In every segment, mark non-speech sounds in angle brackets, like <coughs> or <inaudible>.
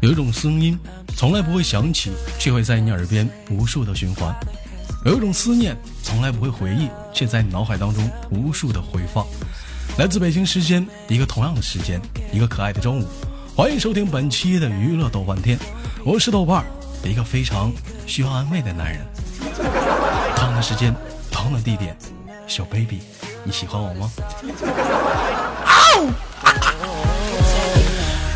有一种声音，从来不会响起，却会在你耳边无数的循环；有一种思念，从来不会回忆，却在你脑海当中无数的回放。来自北京时间，一个同样的时间，一个可爱的中午，欢迎收听本期的娱乐豆瓣天，我是豆瓣，一个非常需要安慰的男人。时间，同样的地点，小 baby，你喜欢我吗？<laughs>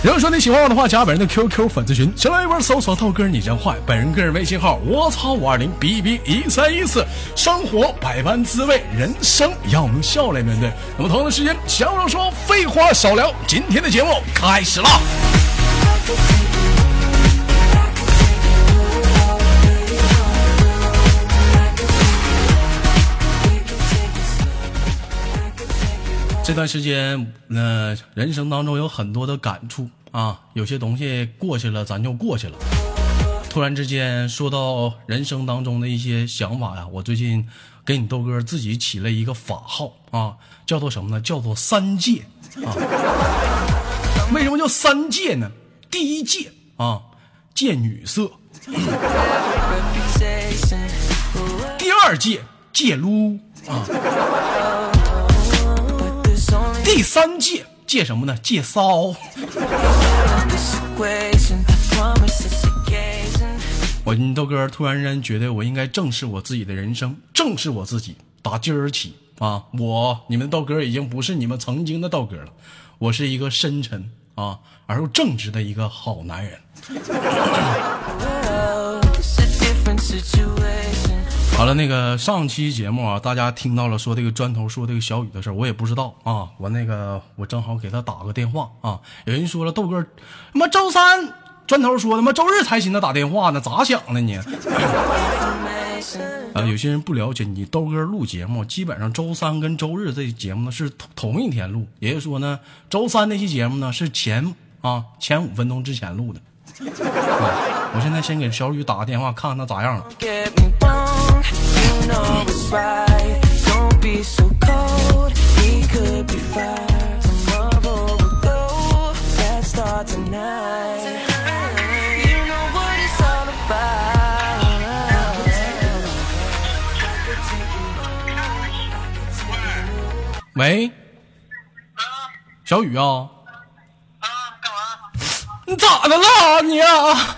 如果说你喜欢我的话，加本人的 QQ 粉丝群，先来一波搜索豆哥你真坏。本人个人微信号：我操五二零 B B 一三一四。生活百般滋味，人生要用笑来面对。那么同样的时间，闲话说，废话少聊，今天的节目开始了。这段时间，呃，人生当中有很多的感触啊，有些东西过去了，咱就过去了。突然之间说到人生当中的一些想法呀，我最近给你豆哥自己起了一个法号啊，叫做什么呢？叫做三戒啊。为什么叫三戒呢？第一戒啊，戒女色；第二戒戒撸啊。第三戒戒什么呢？戒骚。<laughs> 我豆哥突然间觉得我应该正视我自己的人生，正视我自己。打今儿起啊，我你们豆哥已经不是你们曾经的豆哥了，我是一个深沉啊而又正直的一个好男人。<laughs> 好了，那个上期节目啊，大家听到了说这个砖头说这个小雨的事儿，我也不知道啊。我那个我正好给他打个电话啊。有人说了，豆哥，他妈周三砖头说他妈周日才寻思打电话呢，咋想的你？<laughs> 啊，有些人不了解你豆哥录节目，基本上周三跟周日这节目呢是同同一天录，也就是说呢，周三那期节目呢是前啊前五分钟之前录的。我现在先给小雨打个电话，看看他咋样了。喂，小雨啊。啊，干嘛你咋的了你啊？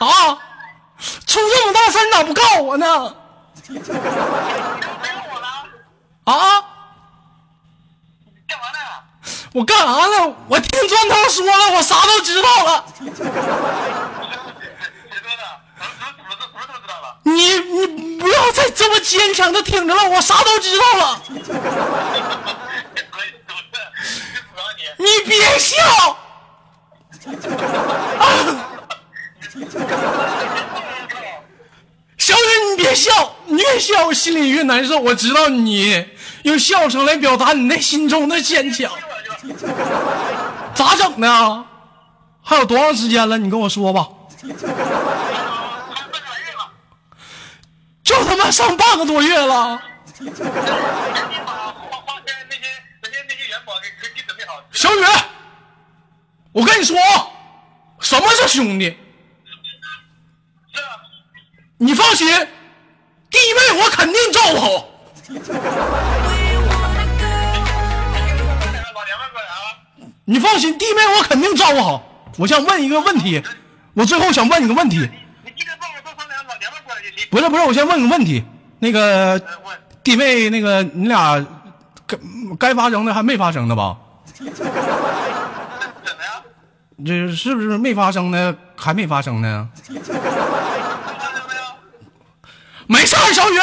啊！出这么大事你咋不告我呢？啊？干嘛呢？我干啥呢？我听砖头说了，我啥都知道了。你你不要再这么坚强的挺着了，我啥都知道了。你别笑，小雨，你别笑，你越笑我心里越难受。我知道你用笑声来表达你内心中的坚强，咋整呢？还有多长时间了？你跟我说吧。就他妈上半个多月了。小雨，我跟你说，什么是兄弟？你放心，我肯定照顾好。你放心，弟妹我肯定照顾好。我想问一个问题，我最后想问你个问题。不是不是，我先问个问题，那个弟妹，那个你俩该该发生的还没发生的吧？怎么呀？这是不是没发生呢？还没发生呢？没事儿，小雨，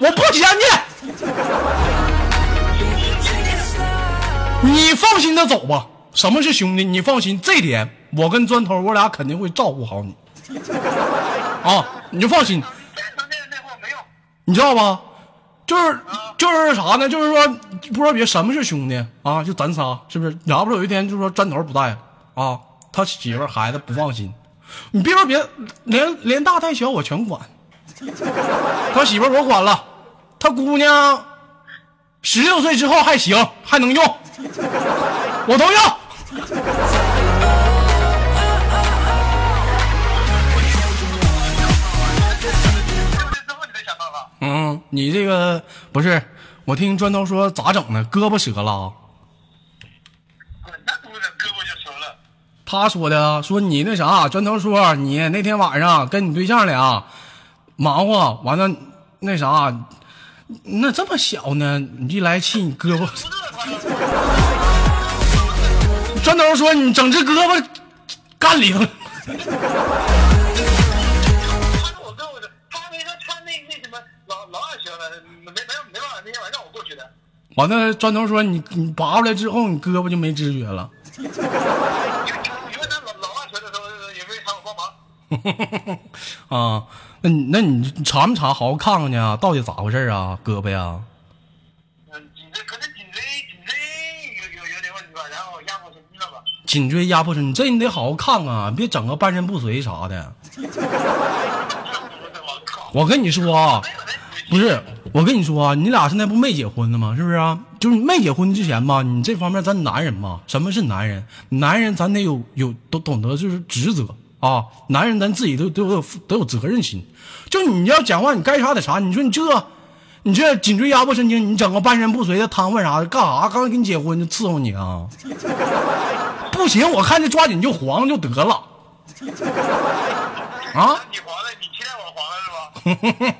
我不嫌你。你放心的走吧。什么是兄弟？你放心，这点我跟砖头，我俩肯定会照顾好你。啊，你就放心。你知道吧？就是就是啥呢？就是说，不知道别什么是兄弟啊？就咱仨，是不是？要不有一天就说砖头不在啊，他媳妇孩子不放心，你别说别，连连大带小我全管。<laughs> 他媳妇我管了，他姑娘十六岁之后还行，还能用，我都要。嗯，你这个不是，我听砖头说咋整呢？胳膊折了？那不是胳膊就折了。他说的，说你那啥，砖头说你那天晚上跟你对象俩忙活完了，那啥，那这么小呢？你一来气，你胳膊。砖头说你整只胳膊干里头。他我跟我说，他还没说穿那那什么老老二学了，没没没没办法，那天晚上我过去的。完了，砖头说你你拔出来之后，你胳膊就没知觉了。因为因为他老老二学的时候也没喊我帮忙。<laughs> 啊，那你那你查没查？好好看看去啊，到底咋回事啊？胳膊呀？嗯，颈椎可能颈椎颈椎有有有点问题吧，然后压迫神经了吧。颈椎压迫神，这你得好好看看，别整个半身不遂啥的。<laughs> 我跟你说啊，不是，我跟你说啊，你俩现在不没结婚呢吗？是不是啊？就是没结婚之前吧，你这方面咱男人嘛，什么是男人？男人咱得有有都懂得就是职责啊，男人咱自己都都有都有责任心。就你要讲话，你该啥得啥。你说你这，你这颈椎压迫神经，你整个半身不遂的瘫痪啥的，干啥？刚跟你结婚就伺候你啊？不行，我看这抓紧就黄就得了。啊？你黄了，你期待我黄了是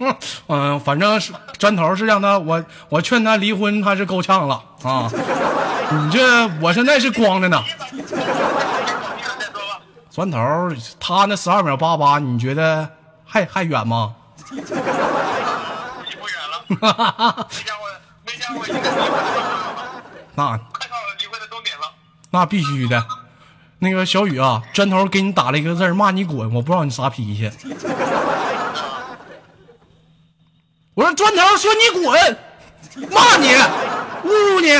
吧？<laughs> 嗯，反正是砖头是让他我我劝他离婚，他是够呛了啊。你这我现在是光着呢。先把你先搞定了再说吧。砖头他那十二秒八八，你觉得还还远吗？不远了。<laughs> 那快到了离婚的终点了。那必须的。那个小雨啊，砖头给你打了一个字儿骂你滚，我不知道你啥脾气。我说砖头说你滚，骂你，侮辱你。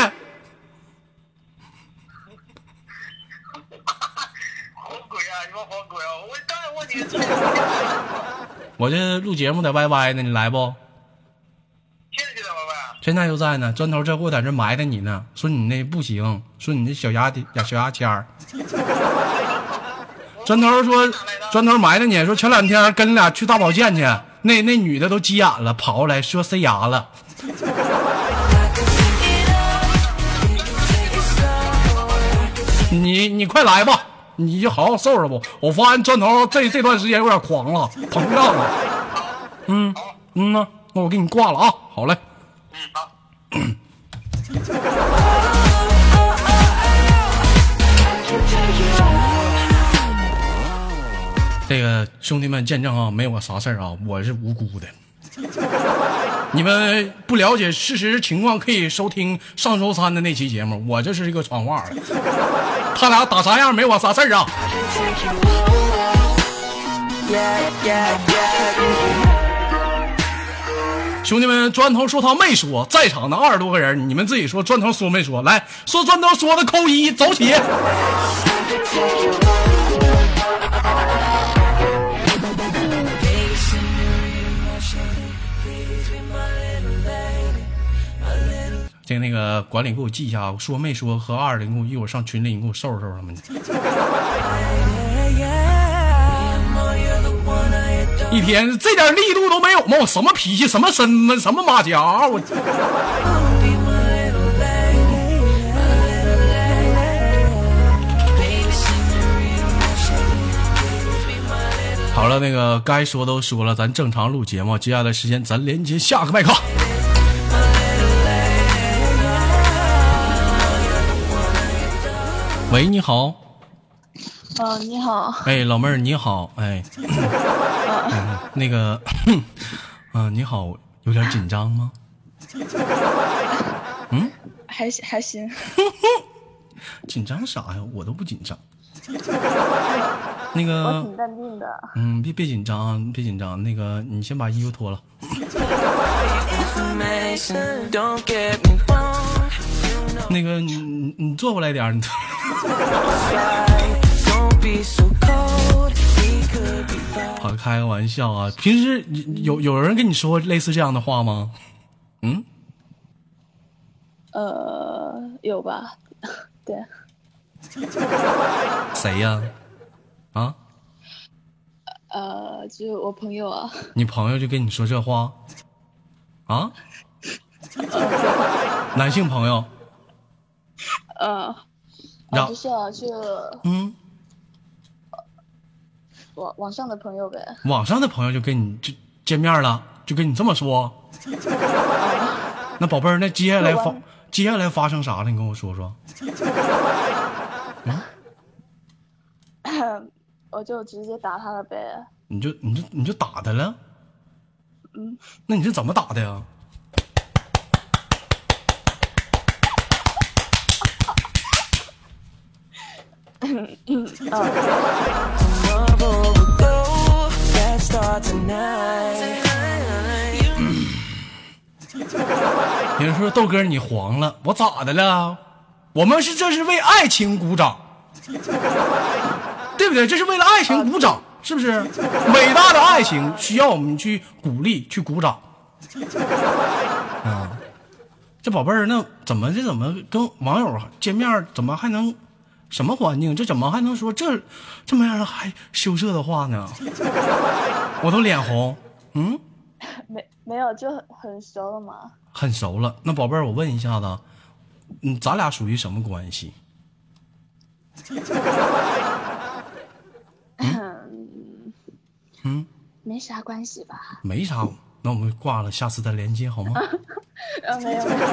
你们黄哥呀！我当然问你，我这录节目在 YY 呢，你来不？现在就在玩玩啊？现在就在呢，砖头这货在这埋汰你呢，说你那不行，说你那小牙牙小牙签儿。砖头说，砖头埋汰你说前两天跟你俩去大保健去，那那女的都急眼了，跑过来说塞牙了。你你快来吧，你就好好收拾不？我发现砖头这这段时间有点狂了，膨胀了。嗯嗯呐，那我给你挂了啊，好嘞。这个兄弟们见证啊，没有个啥事儿啊，我是无辜的。你们不了解事实情况，可以收听上周三的那期节目。我这是一个传话的，他俩打啥样没我啥事儿啊？兄弟们，砖头说他没说，在场的二十多个人，你们自己说砖头说没说？来说砖头说的扣一，走起！这个那个管理给我记一下，我说没说和二零给我一会儿上群里你给我收拾收拾他们去。一天这点力度都没有吗？我什么脾气，什么身份，什么马甲，我。好了，那个该说都说了，咱正常录节目。接下来时间，咱连接下个麦克。喂，你好。哦，你好，哎，老妹儿你好，哎，嗯那个，嗯、你好，有点紧张吗？嗯还行还行，<laughs> 紧张啥呀？我都不紧张。那我个挺，淡定的。嗯，别别紧张啊，别紧张。那个，你先把衣服脱了。那个，你你你坐过来点儿，你啊，开个玩笑啊！平时有有人跟你说类似这样的话吗？嗯，呃，有吧？<laughs> 对，谁呀？啊，呃，就是我朋友啊，你朋友就跟你说这话？啊？<laughs> 男性朋友？呃，不是啊，就嗯，网网上的朋友呗。网上的朋友就跟你就见面了，就跟你这么说。<laughs> 那宝贝儿，那接下来发接下来发生啥了？你跟我说说。<laughs> <coughs> 我就直接打他了呗。你就你就你就打他了？嗯，那你是怎么打的呀？嗯 <laughs> 嗯有人说豆哥你黄了，我咋的了？我们是这是为爱情鼓掌，对不对？这是为了爱情鼓掌，是不是？伟大的爱情需要我们去鼓励，去鼓掌。啊，这宝贝儿，那怎么这怎么跟网友见面，怎么还能什么环境？这怎么还能说这这么让人还羞涩的话呢？<laughs> 我都脸红。嗯。没没有，就很很熟了嘛。很熟了。那宝贝儿，我问一下子，嗯，咱俩属于什么关系？<laughs> 嗯，没啥关系吧？没啥。那我们挂了，下次再连接好吗？啊，<laughs> 没有。没有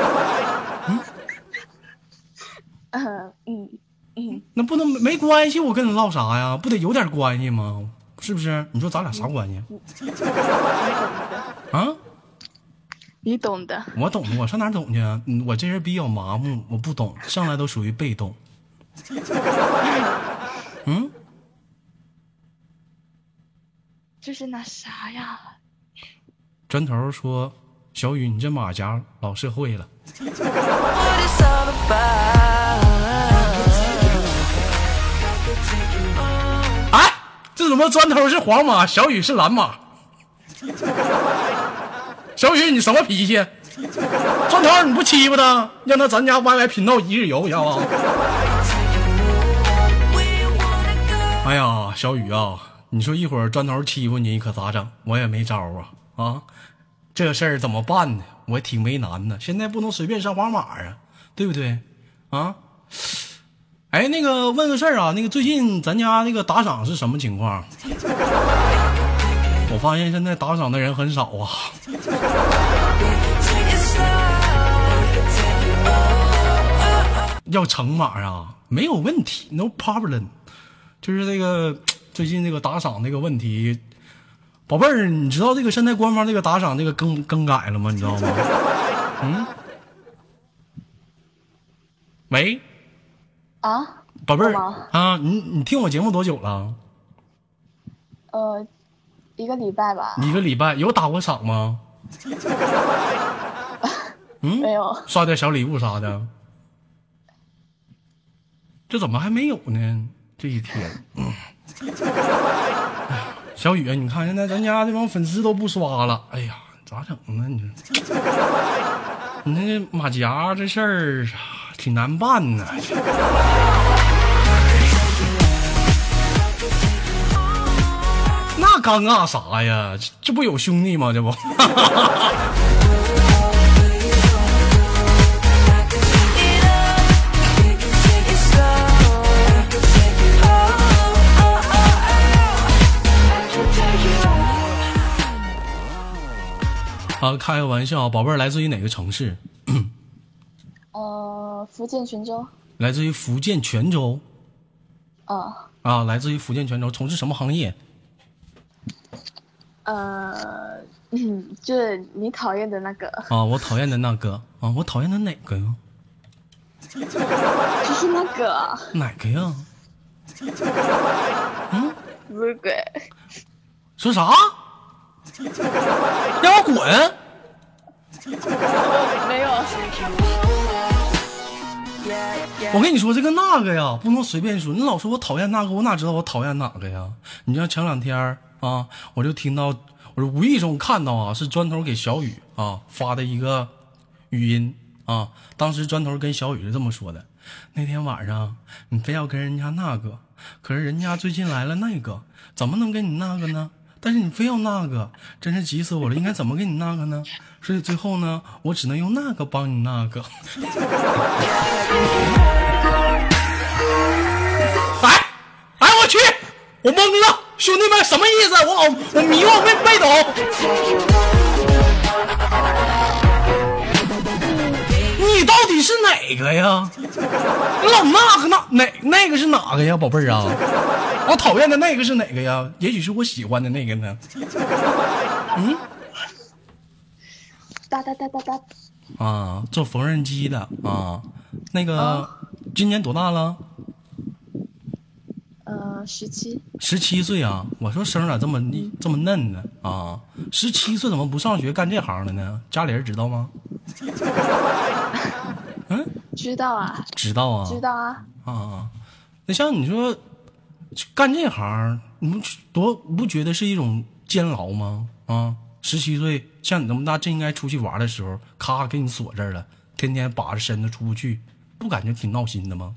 嗯嗯嗯，那不能没关系，我跟你唠啥呀？不得有点关系吗？是不是？你说咱俩啥关系？<laughs> 啊？你懂的。我懂，我上哪懂去啊？嗯我这人比较麻木，我不懂，上来都属于被动。<laughs> 嗯，这是那啥呀，砖头说：“小雨，你这马甲老社会了。<laughs> ”怎么砖头是黄马，小雨是蓝马？小雨，你什么脾气？砖头，你不欺负他，让他咱家 YY 频道一日游，知道吗？哎呀，小雨啊，你说一会儿砖头欺负你，你可咋整？我也没招啊啊！这事儿怎么办呢？我挺为难的。现在不能随便上黄马啊，对不对？啊？哎，那个问个事儿啊，那个最近咱家那个打赏是什么情况？<laughs> 我发现现在打赏的人很少啊。要成码啊，没有问题，no problem。就是这个最近这个打赏这个问题，宝贝儿，你知道这个现在官方这个打赏这个更更改了吗？你知道吗？嗯，喂，啊，宝贝儿啊，你你听我节目多久了？呃，一个礼拜吧。一个礼拜，有打过赏吗？<laughs> 嗯，没有，刷点小礼物啥的，这怎么还没有呢？这一天，嗯，小雨，你看现在咱家这帮粉丝都不刷了，哎呀，咋整呢？你说，你那马甲这事儿啊挺难办呐。<laughs> 那尴尬啥呀？这这不有兄弟吗？这不。<laughs> 啊，开个玩笑，宝贝儿来自于哪个城市？呃，福建泉州。来自于福建泉州啊，啊，来自于福建泉州，从事什么行业？呃，嗯，就是你讨厌的那个，啊，我讨厌的那个啊，我讨厌的哪个呀？就是那个，哪个呀？嗯不是鬼，说啥？让我滚！没有.我跟你说这个那个呀，不能随便说。你老说我讨厌那个，我哪知道我讨厌哪个呀？你像前两天啊，我就听到，我是无意中看到啊，是砖头给小雨啊发的一个语音啊。当时砖头跟小雨是这么说的：那天晚上你非要跟人家那个，可是人家最近来了那个，怎么能跟你那个呢？但是你非要那个，真是急死我了！应该怎么跟你那个呢？所以最后呢，我只能用那个帮你那个。<laughs> 我懵了，兄弟们，什么意思？我好，我迷惑，没没懂。你到底是哪个呀？老那个那哪那个是哪个呀，宝贝儿啊？我讨厌的那个是哪个呀？也许是我喜欢的那个呢。嗯哒哒哒哒哒，啊，做缝纫机的啊，那个今年多大了？呃，十七，十七岁啊！我说声咋这么这么嫩呢？啊，十七岁怎么不上学干这行了呢？家里人知道吗？<laughs> 嗯，知道啊，知道啊。知道啊，啊，那像你说干这行，你不多不觉得是一种煎熬吗？啊，十七岁像你这么大，正应该出去玩的时候，咔给你锁这儿了，天天把着身子出不去，不感觉挺闹心的吗？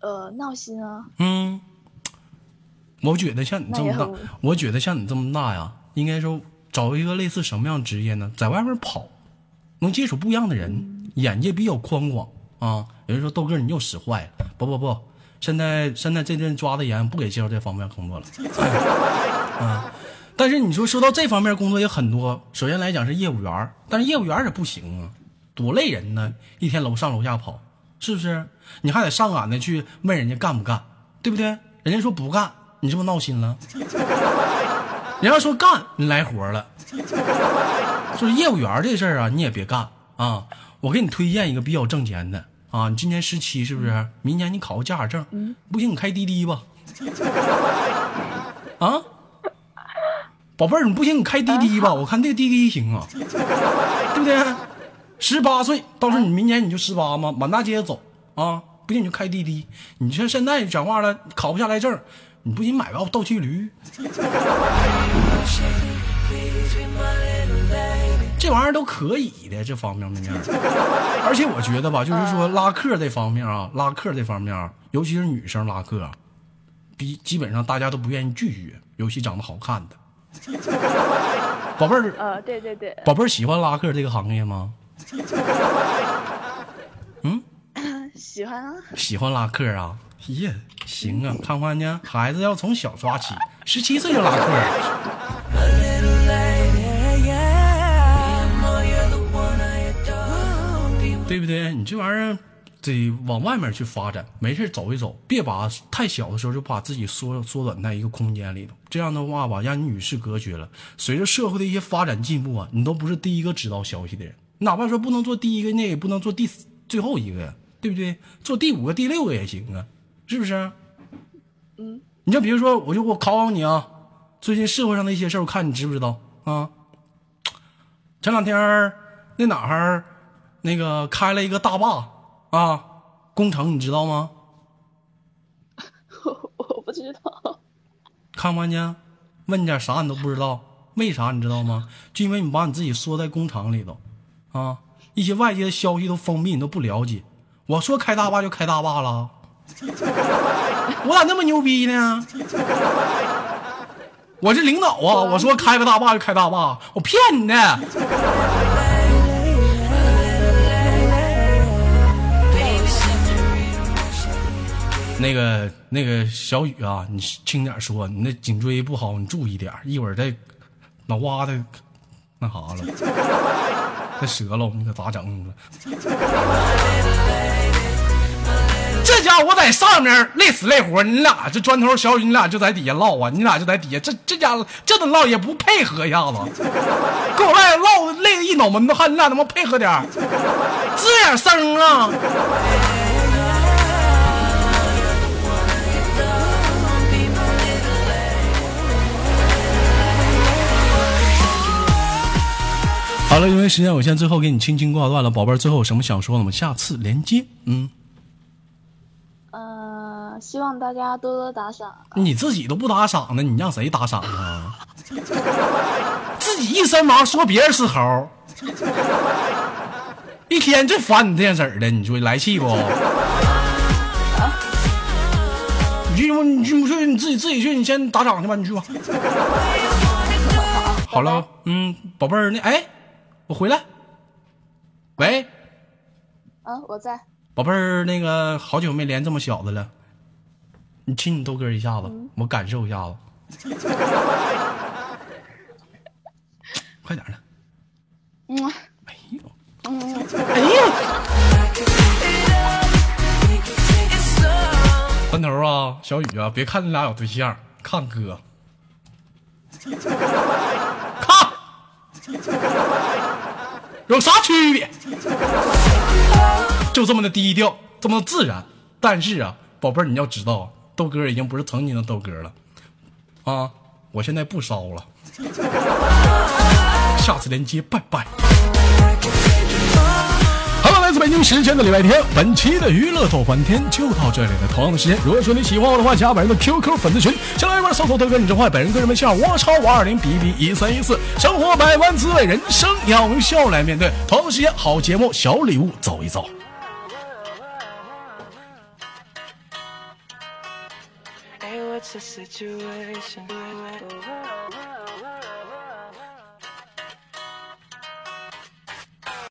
呃，闹心啊，嗯，我觉得像你这么大我觉得像你这么大呀，应该说找一个类似什么样职业呢？在外面跑，能接触不一样的人，眼界比较宽广啊。有人说豆哥你又使坏了，不不不，现在现在这阵抓的严，不给介绍这方面工作了。<laughs> 啊，但是你说说到这方面工作也很多，首先来讲是业务员，但是业务员也不行啊，多累人呢，一天楼上楼下跑，是不是？你还得上赶的去问人家干不干，对不对？人家说不干，你是不是闹心了？<laughs> 人家说干，你来活了。就是业务员这事儿啊，你也别干啊。我给你推荐一个比较挣钱的啊，你今年十七是不是？明年你考个驾驶证，不行你开滴滴吧。啊，宝贝儿，你不行你开滴滴吧，<laughs> 我看这个滴滴行啊，对不对？十八岁，到时候你明年你就十八嘛，满大街走啊，不行你就开滴滴。你说现在讲话了，考不下来证，你不行买个倒骑驴。这玩意儿都可以的，这方面面儿。而且我觉得吧，就是说拉客这方面啊，拉客这方面啊，尤其是女生拉客啊，比基本上大家都不愿意拒绝，尤其长得好看的。<laughs> 宝贝儿，呃，对对对，宝贝儿喜欢拉客这个行业吗？<laughs> 喜欢啊，喜欢拉客啊？耶，行啊，看看呢，孩子要从小抓起，十七岁就拉客。对不对？你这玩意儿得往外面去发展，没事走一走，别把太小的时候就把自己缩缩短在一个空间里头。这样的话吧，让你与世隔绝了。随着社会的一些发展进步啊，你都不是第一个知道消息的人，哪怕说不能做第一个，那也不能做第四最后一个呀，对不对？做第五个、第六个也行啊，是不是？嗯，你就比如说，我就我考考你啊，最近社会上的一些事儿，我看你知不知道啊？前两天儿那哪儿那个开了一个大坝啊，工程你知道吗？我 <laughs> 我不知道，看不看见？问你点啥你都不知道，为啥你知道吗？就因为你把你自己缩在工厂里头，啊，一些外界的消息都封闭，你都不了解。我说开大坝就开大坝了，我咋那么牛逼呢？我是领导啊！我说开个大坝就开大坝，我骗你的。那个那个小雨啊，你轻点说，你那颈椎不好，你注意点，一会儿再脑瓜子那啥了，这折了，你可咋整？这家伙我在上面累死累活，你俩这砖头小雨，你俩就在底下唠啊，你俩就在底下，这这家伙这都唠也不配合一下子，给我来唠累得一脑门子汗，你俩他妈配合点儿吱点声啊！好好了，因为时间有限，最后给你轻轻挂断了，宝贝儿，最后有什么想说的吗？下次连接。嗯，呃，希望大家多多打赏。你自己都不打赏呢，你让谁打赏啊？<laughs> 自己一身毛说别人是猴，<laughs> 一天就烦你这样式儿的，你说来气不？<laughs> 你去吧，你去不去？你自己自己去，你先打赏去吧，你去吧。好了，嗯，宝贝儿，那哎，我回来。喂，啊，我在。宝贝儿，那个好久没连这么小的了，你亲你豆哥一下子，我感受一下子。快点的！嗯哎呦，嗯，哎呀！三头啊，小雨啊，别看你俩有对象，看哥，<laughs> 看，有啥区别？就这么的低调，这么的自然。但是啊，宝贝儿，你要知道，豆哥已经不是曾经的豆哥了，啊，我现在不烧了。下次连接，拜拜。Hello，，来自北京时间的礼拜天，本期的娱乐逗翻天就到这里了。同样的时间，如果说你喜欢我的话，加本人的 QQ 粉丝群，先来一边搜索豆哥你真坏，本人个人微信号我超五二零 B B 一三一四。生活百般滋味，人生要用笑来面对。同样的时间，好节目，小礼物走一走。Hey, what's the situation?